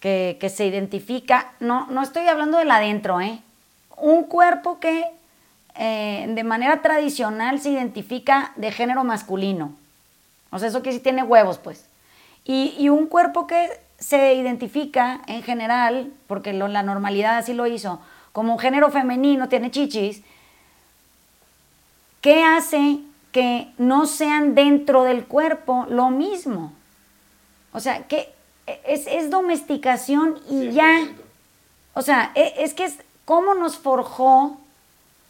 S1: que, que se identifica, no, no estoy hablando del adentro, ¿eh? Un cuerpo que eh, de manera tradicional se identifica de género masculino. O sea, eso que sí tiene huevos, pues. Y, y un cuerpo que se identifica en general, porque lo- la normalidad así lo hizo, como un género femenino, tiene chichis, ¿qué hace que no sean dentro del cuerpo lo mismo? O sea, que es, es domesticación y ya. O sea, e- es, que es cómo nos forjó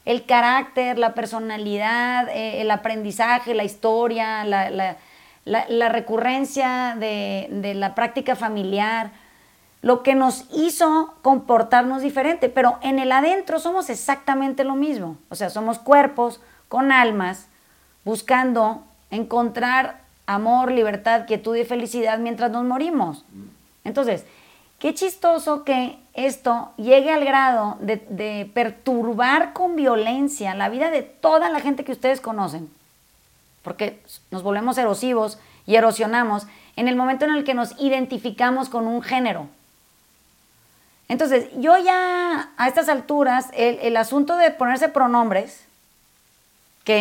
S1: el carácter, la personalidad, eh, el aprendizaje, la historia, la, la- la- la recurrencia de, de la práctica familiar, lo que nos hizo comportarnos diferente, pero en el adentro somos exactamente lo mismo. O sea, somos cuerpos con almas buscando encontrar amor, libertad, quietud y felicidad mientras nos morimos. Entonces, qué chistoso que esto llegue al grado de, perturbar con violencia la vida de toda la gente que ustedes conocen, porque nos volvemos erosivos y erosionamos en el momento en el que nos identificamos con un género. Entonces, yo ya a estas alturas, el asunto de ponerse pronombres,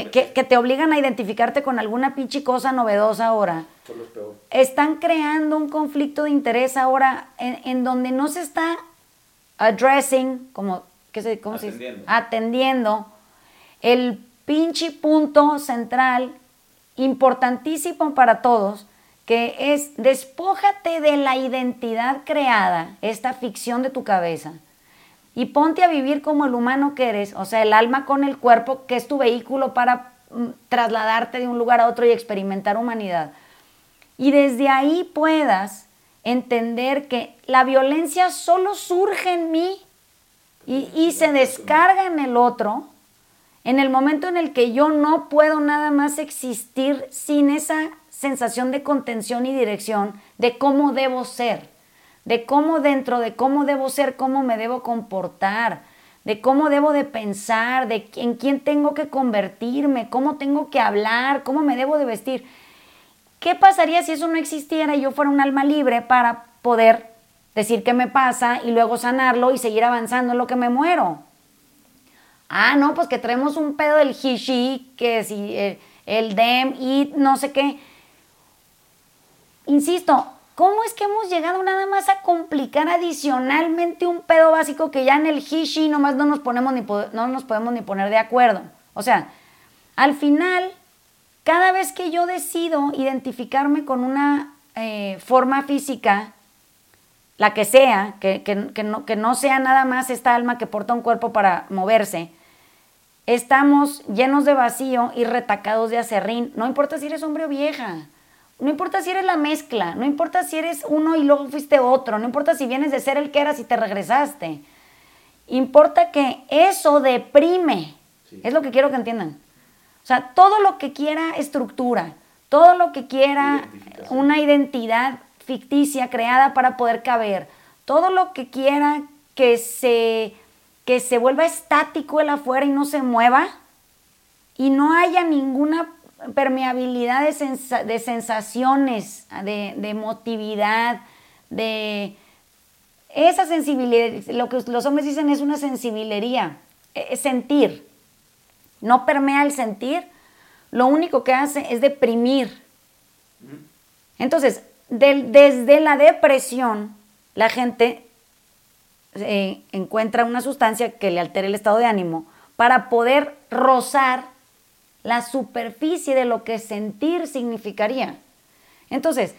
S1: que, que- que te obligan a identificarte con alguna pinche cosa novedosa ahora, están creando un conflicto de interés ahora en, en donde no se está addressing, como, ¿qué se, cómo se dice?
S2: Atendiendo.
S1: Atendiendo el pinche punto central importantísimo para todos, que es despójate de la identidad creada, esta ficción de tu cabeza, y ponte a vivir como el humano que eres, o sea, el alma con el cuerpo, que es tu vehículo para mm, trasladarte de un lugar a otro y experimentar humanidad. Y desde ahí puedas entender que la violencia solo surge en mí y, y se descarga en el otro en el momento en el que yo no puedo nada más existir sin esa sensación de contención y dirección de cómo debo ser, de cómo dentro de cómo debo ser, cómo me debo comportar, de cómo debo de pensar, de en quién tengo que convertirme, cómo tengo que hablar, cómo me debo de vestir. ¿Qué pasaría si eso no existiera y yo fuera un alma libre para poder decir qué me pasa y luego sanarlo y seguir avanzando en lo que me muero? Ah, no, pues que traemos un pedo del hishi, que si el, el dem y no sé qué. Insisto, ¿cómo es que hemos llegado nada más a complicar adicionalmente un pedo básico que ya en el hishi nomás no nos, ponemos ni, no nos podemos ni poner de acuerdo? O sea, al final, cada vez que yo decido identificarme con una eh, forma física, la que sea, que, que- que no, que no sea nada más esta alma que porta un cuerpo para moverse, estamos llenos de vacío y retacados de acerrín. No importa si eres hombre o vieja, no importa si eres la mezcla, no importa si eres uno y luego fuiste otro, no importa si vienes de ser el que eras y te regresaste. Importa que eso deprime. Es lo que quiero que entiendan. O sea, todo lo que quiera estructura, todo lo que quiera una identidad ficticia creada para poder caber, todo lo que quiera que se, que se vuelva estático el afuera y no se mueva y no haya ninguna permeabilidad de, sensa- de sensaciones, de, de emotividad, de esa sensibilidad, lo que los hombres dicen es una sensibilería, e- es sentir, no permea el sentir, lo único que hace es deprimir. Entonces, desde la depresión, la gente eh, encuentra una sustancia que le altere el estado de ánimo para poder rozar la superficie de lo que sentir significaría. Entonces,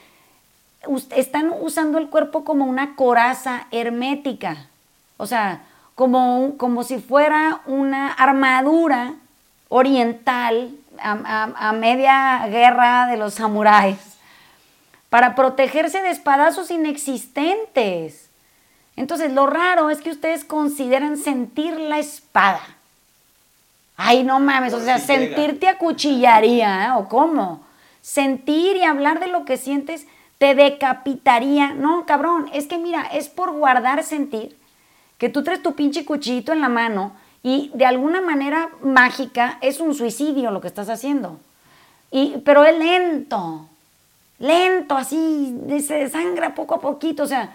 S1: están usando el cuerpo como una coraza hermética, o sea, como, como si fuera una armadura oriental a, media guerra de los samuráis, para protegerse de espadazos inexistentes. Entonces, lo raro es que ustedes consideran sentir la espada. Ay, no mames, o sea, sentirte acuchillaría, ¿eh? ¿o cómo? Sentir y hablar de lo que sientes te decapitaría. No, cabrón, es que mira, es por guardar sentir que tú traes tu pinche cuchillito en la mano y de alguna manera mágica es un suicidio lo que estás haciendo. Y, pero es lento, lento, así, se desangra poco a poquito, o sea,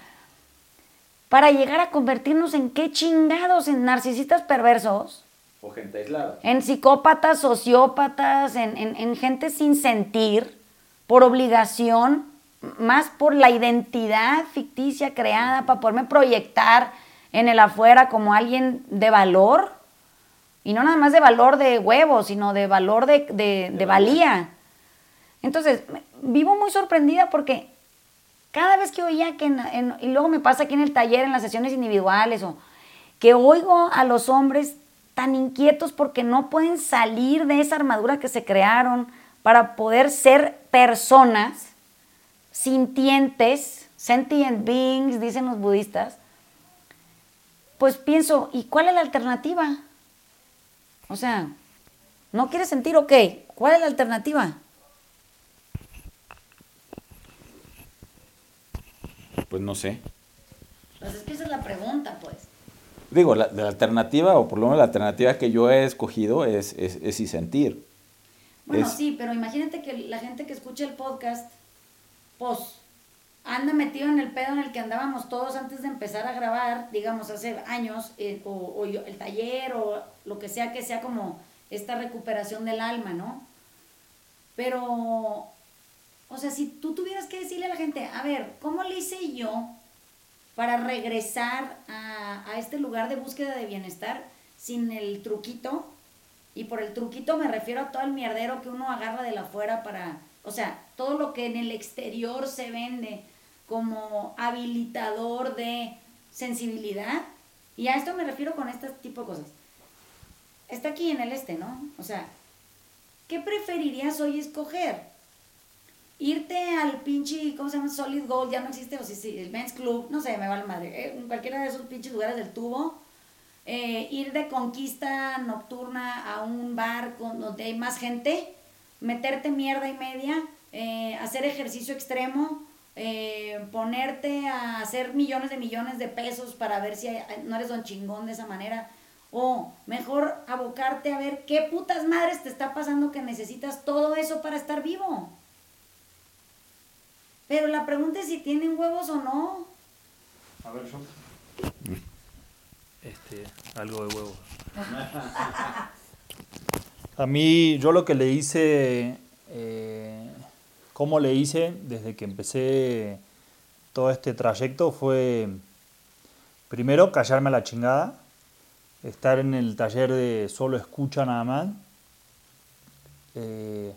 S1: para llegar a convertirnos en qué chingados, en narcisistas perversos.
S2: O gente aislada.
S1: En psicópatas, sociópatas, en, en gente sin sentir, por obligación, más por la identidad ficticia creada para poderme proyectar en el afuera como alguien de valor. Y no nada más de valor de huevos, sino de valor de, valía. Entonces, vivo muy sorprendida porque cada vez que oía que, y luego me pasa aquí en el taller, en las sesiones individuales, o que oigo a los hombres tan inquietos porque no pueden salir de esa armadura que se crearon para poder ser personas sintientes, sentient beings, dicen los budistas, pues pienso, ¿y cuál es la alternativa? O sea, ¿no quieres sentir ok? ¿Cuál es la alternativa?
S2: Pues no sé.
S1: Pues es que esa es la pregunta, pues.
S2: Digo, la, la alternativa, o por lo menos la alternativa que yo he escogido es, es, es y sentir.
S1: Bueno, sí, pero imagínate que la gente que escucha el podcast, pues anda metido en el pedo en el que andábamos todos antes de empezar a grabar, digamos, hace años, eh, o, el taller, o lo que sea que sea como esta recuperación del alma, ¿no? Pero, o sea, si tú tuvieras que decirle a la gente, a ver, ¿cómo le hice yo para regresar a, a este lugar de búsqueda de bienestar sin el truquito? Y por el truquito me refiero a todo el mierdero que uno agarra de la afuera para, o sea, todo lo que en el exterior se vende como habilitador de sensibilidad. Y a esto me refiero con este tipo de cosas. Está aquí en el este, ¿no? O sea, ¿qué preferirías hoy escoger? Irte al pinche, ¿cómo se llama? Solid Gold, ya no existe, o si sí, el Men's Club, no sé, me va la madre. Eh, cualquiera de esos pinches lugares del tubo. Eh, ir de conquista nocturna a un bar con, donde hay más gente, meterte mierda y media, eh, hacer ejercicio extremo, eh, ponerte a hacer millones de millones de pesos para ver si no eres don chingón de esa manera. O mejor abocarte a ver qué putas madres te está pasando que necesitas todo eso para estar vivo. Pero la pregunta es si tienen huevos o no.
S3: A ver, yo. Este, algo de huevos. a mí, yo lo que le hice. Eh, cómo le hice desde que empecé todo este trayecto fue primero callarme a la chingada, estar en el taller de solo escucha nada más, eh,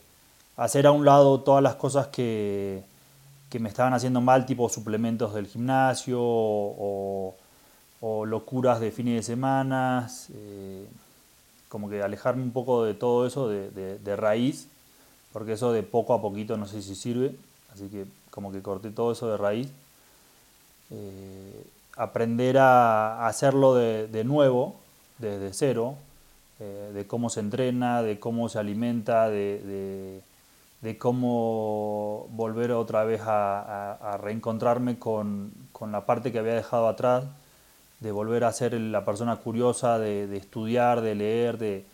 S3: hacer a un lado todas las cosas que, me estaban haciendo mal, tipo suplementos del gimnasio o, locuras de fines de semana, eh, como que alejarme un poco de todo eso de raíz porque eso de poco a poquito no sé si sirve, así que como que corté todo eso de raíz. Eh, aprender a hacerlo de, nuevo, desde cero, eh, de cómo se entrena, de cómo se alimenta, de, cómo volver otra vez a, reencontrarme con, con, la parte que había dejado atrás, de volver a ser la persona curiosa, de, estudiar, de leer, de,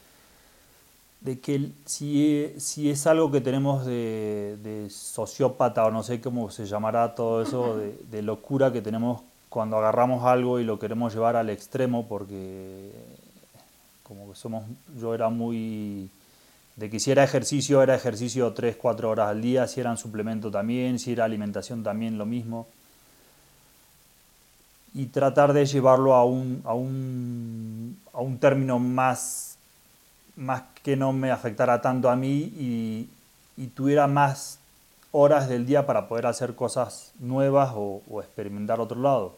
S3: de que si, si es algo que tenemos de, sociópata o no sé cómo se llamará todo eso, de, locura que tenemos cuando agarramos algo y lo queremos llevar al extremo porque como que somos, yo era muy de que si era ejercicio, era ejercicio 3, 4 horas al día, si eran suplemento también, si era alimentación también lo mismo. Y tratar de llevarlo a un, a un, a un término más, más que no me afectara tanto a mí y, y tuviera más horas del día para poder hacer cosas nuevas o, experimentar otro lado.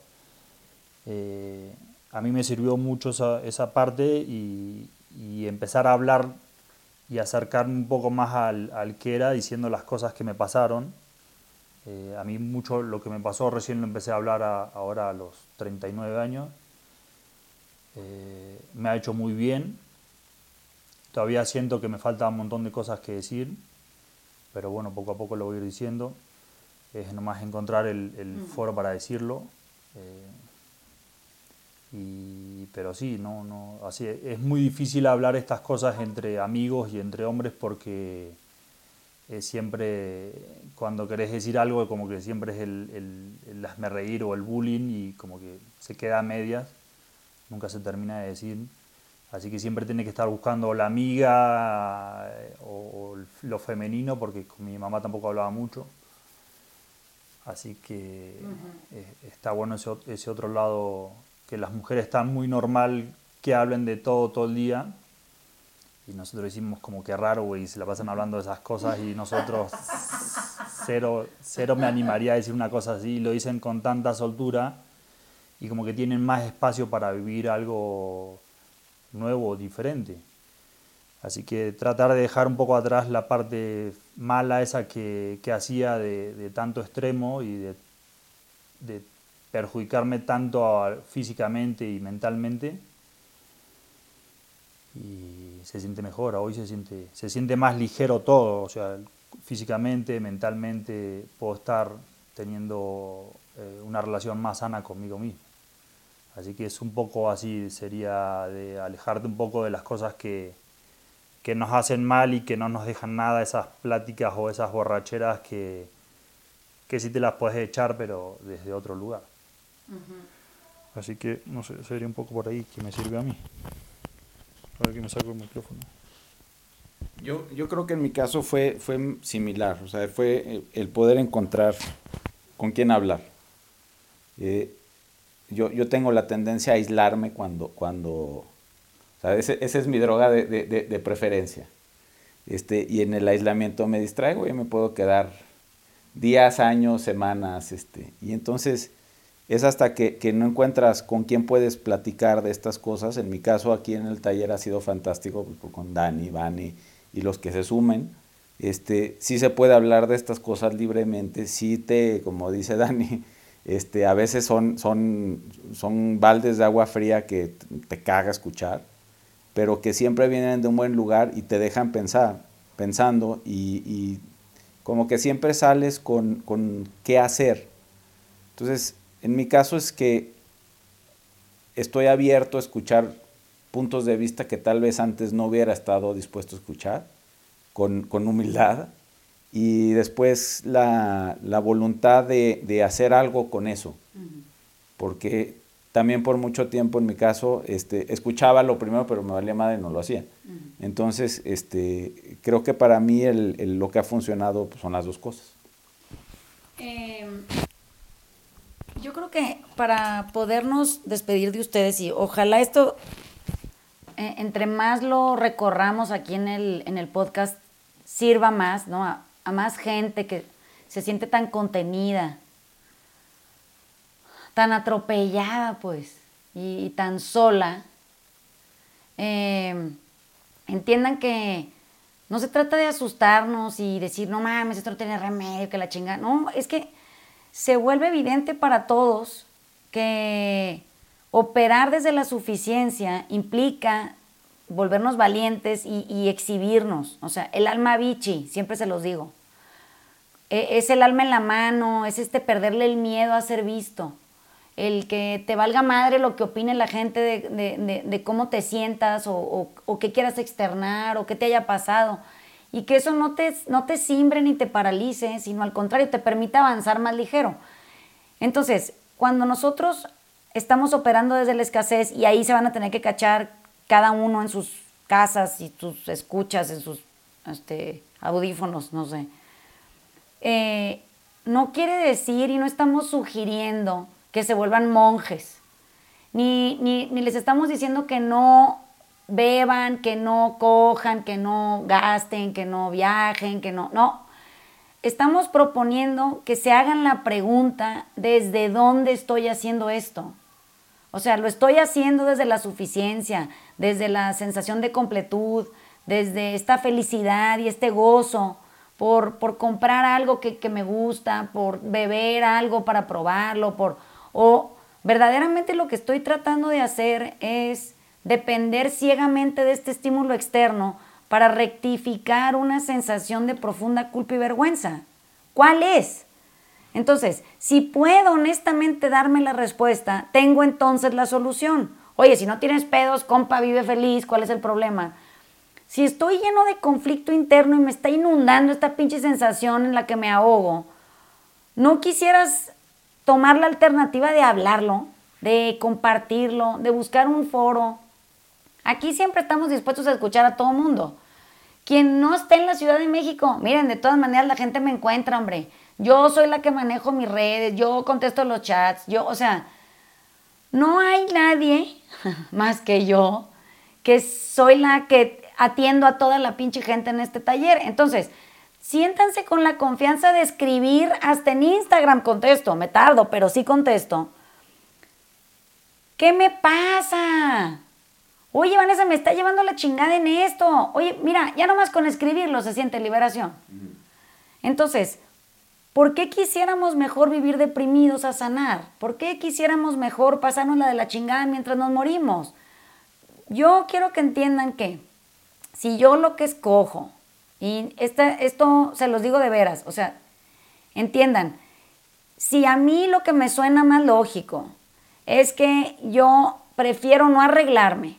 S3: Eh, a mí me sirvió mucho esa, esa parte y, y, empezar a hablar y acercarme un poco más al, al, que era diciendo las cosas que me pasaron. Eh, a mí mucho lo que me pasó recién lo empecé a hablar ahora a los 39 años. Eh, me ha hecho muy bien. Todavía siento que me falta un montón de cosas que decir pero bueno, poco a poco lo voy a ir diciendo. Es nomás encontrar el, el foro para decirlo. Eh, y, pero sí, no, no, así es muy difícil hablar estas cosas entre amigos y entre hombres porque siempre cuando querés decir algo como que siempre es el, el, el hazme reír o el bullying y como que se queda a medias, nunca se termina de decir. Así que siempre tiene que estar buscando la amiga eh, o, lo femenino, porque con mi mamá tampoco hablaba mucho. Así que eh, está bueno ese, ese, otro lado, que las mujeres están muy normal que hablen de todo todo el día. Y nosotros decimos como que raro, güey, se la pasan hablando de esas cosas y nosotros cero, cero me animaría a decir una cosa así. Lo dicen con tanta soltura y como que tienen más espacio para vivir algo nuevo diferente. Así que tratar de dejar un poco atrás la parte mala esa que, que hacía de, de, tanto extremo y de, de perjudicarme tanto físicamente y mentalmente. Y se siente mejor, hoy se siente, se siente más ligero todo, o sea, físicamente, mentalmente, puedo estar teniendo eh, una relación más sana conmigo mismo. Así que es un poco así, sería de alejarte un poco de las cosas que, que nos hacen mal y que no nos dejan nada, esas pláticas o esas borracheras que, que sí te las puedes echar, pero desde otro lugar. Así que, no sé, sería un poco por ahí que me sirve a mí. A ver que me saco el micrófono.
S2: Yo, yo creo que en mi caso fue, fue similar, o sea, fue el poder encontrar con quién hablar. Eh, yo, yo tengo la tendencia a aislarme cuando, cuando o sea, ese, esa es mi droga de, de, de, preferencia. Este, y en el aislamiento me distraigo y me puedo quedar días, años, semanas, este, y entonces es hasta que, que, no encuentras con quién puedes platicar de estas cosas. En mi caso, aquí en el taller ha sido fantástico pues, con Dani, Vani y los que se sumen. Este, sí se puede hablar de estas cosas libremente, sí te, como dice Dani, este, a veces son, son, son baldes de agua fría que te caga escuchar, pero que siempre vienen de un buen lugar y te dejan pensar, pensando y, como que siempre sales con, con qué hacer. Entonces, en mi caso es que estoy abierto a escuchar puntos de vista que tal vez antes no hubiera estado dispuesto a escuchar, con, con humildad, y después la, la voluntad de, de, hacer algo con eso. Porque también por mucho tiempo en mi caso este, escuchaba lo primero, pero me valía madre y no lo hacía. Entonces, este, creo que para mí el, el, lo que ha funcionado pues, son las dos cosas.
S1: Eh, yo creo que para podernos despedir de ustedes y ojalá esto, eh, entre más lo recorramos aquí en el, en el podcast, sirva más, ¿no? A, más gente que se siente tan contenida, tan atropellada, pues, y, tan sola, em, entiendan que no se trata de asustarnos y decir, no mames, esto no tiene remedio, que la chinga. No, es que se vuelve evidente para todos que operar desde la suficiencia implica volvernos valientes y, exhibirnos. O sea, el alma bichi, siempre se los digo. E, es el alma en la mano, es este perderle el miedo a ser visto. El que te valga madre lo que opine la gente de, de, de, cómo te sientas o, o, o, qué quieras externar o qué te haya pasado. Y que eso no te, no te simbre ni te paralice, sino al contrario, te permite avanzar más ligero. Entonces, cuando nosotros estamos operando desde la escasez y ahí se van a tener que cachar cada uno en sus casas y tus escuchas, en sus este, audífonos, no sé. Eh, no quiere decir y no estamos sugiriendo que se vuelvan monjes, ni, ni, ni les estamos diciendo que no beban, que no cojan, que no gasten, que no viajen, que no, no. Estamos proponiendo que se hagan la pregunta desde dónde estoy haciendo esto. O sea, lo estoy haciendo desde la suficiencia, desde la sensación de completud, desde esta felicidad y este gozo por, por comprar algo que, que, me gusta, por beber algo para probarlo, por, o verdaderamente lo que estoy tratando de hacer es depender ciegamente de este estímulo externo para rectificar una sensación de profunda culpa y vergüenza. ¿Cuál es? Entonces, si puedo honestamente darme la respuesta, tengo entonces la solución. Oye, si no tienes pedos, compa, vive feliz, ¿cuál es el problema? Si estoy lleno de conflicto interno y me está inundando esta pinche sensación en la que me ahogo, ¿no quisieras tomar la alternativa de hablarlo, de compartirlo, de buscar un foro, Aquí siempre estamos dispuestos a escuchar a todo mundo. Quien no esté en la Ciudad de México, miren, de todas maneras la gente me encuentra, hombre. Yo soy la que manejo mis redes, yo contesto los chats, yo, o sea, no hay nadie más que yo que soy la que atiendo a toda la pinche gente en este taller. Entonces, siéntanse con la confianza de escribir, hasta en Instagram contesto, me tardo, pero sí contesto. ¿Qué me pasa? Oye, Vanessa, me está llevando la chingada en esto. Oye, mira, ya nomás con escribirlo se siente liberación. Entonces, ¿por qué quisiéramos mejor vivir deprimidos a sanar? ¿Por qué quisiéramos mejor pasarnos la de la chingada mientras nos morimos? Yo quiero que entiendan que si yo lo que escojo, y esto se los digo de veras, o sea, entiendan, si a mí lo que me suena más lógico es que yo prefiero no arreglarme,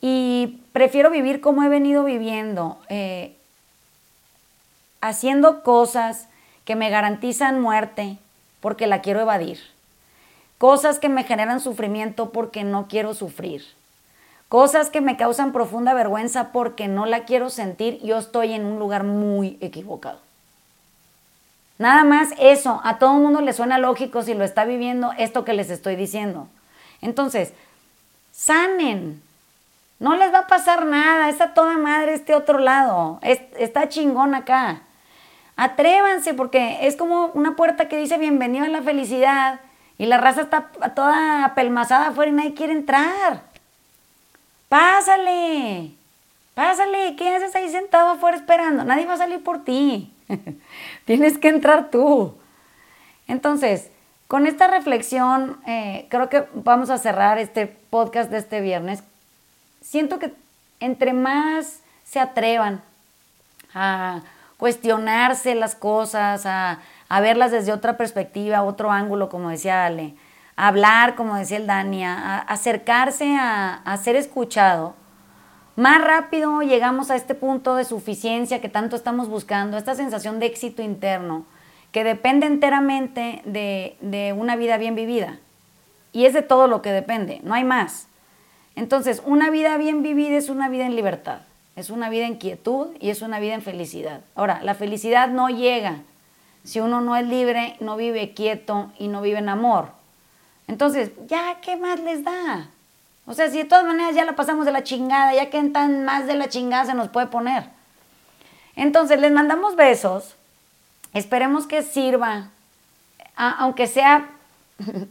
S1: y prefiero vivir como he venido viviendo, eh, haciendo cosas que me garantizan muerte porque la quiero evadir. Cosas que me generan sufrimiento porque no quiero sufrir. Cosas que me causan profunda vergüenza porque no la quiero sentir. Yo estoy en un lugar muy equivocado. Nada más eso, a todo el mundo le suena lógico si lo está viviendo esto que les estoy diciendo. Entonces, sanen, no les va a pasar nada, está toda madre este otro lado, está chingón acá. Atrévanse porque es como una puerta que dice bienvenido a la felicidad y la raza está toda apelmazada afuera y nadie quiere entrar. Pásale, pásale, ¿qué haces ahí sentado afuera esperando? Nadie va a salir por ti. Tienes que entrar tú. Entonces, con esta reflexión, eh, creo que vamos a cerrar este podcast de este viernes siento que entre más se atrevan a cuestionarse las cosas, a, verlas desde otra perspectiva, otro ángulo, como decía Ale, a hablar, como decía el Dani, a, acercarse a, ser escuchado, más rápido llegamos a este punto de suficiencia que tanto estamos buscando, esta sensación de éxito interno, que depende enteramente de una vida bien vivida. Y es de todo lo que depende, no hay más. Entonces, una vida bien vivida es una vida en libertad, es una vida en quietud y es una vida en felicidad. Ahora, la felicidad no llega si uno no es libre, no vive quieto y no vive en amor. Entonces, ya, ¿qué más les da? O sea, si de todas maneras ya la pasamos de la chingada, ya que tan más de la chingada se nos puede poner. Entonces, les mandamos besos. Esperemos que sirva, aunque sea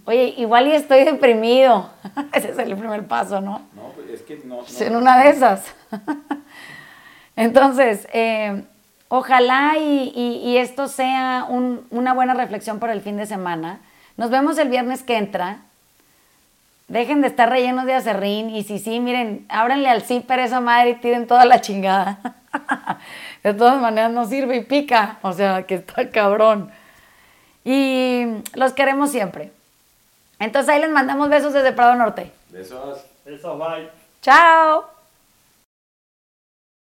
S1: Oye, igual y estoy deprimido. Ese es el primer paso, ¿no?
S2: No, pues es que no.
S1: En una de esas. Entonces, eh, ojalá y, esto sea una buena reflexión para el fin de semana. Nos vemos el viernes que entra. Dejen de estar rellenos de acerrín y si sí, miren, ábranle al zipper esa madre y tiren toda la chingada. de todas maneras no sirve y pica, o sea, que está cabrón. Y los queremos siempre. Entonces ahí les mandamos besos desde Prado Norte.
S2: Besos.
S3: Besos, bye.
S1: Chao.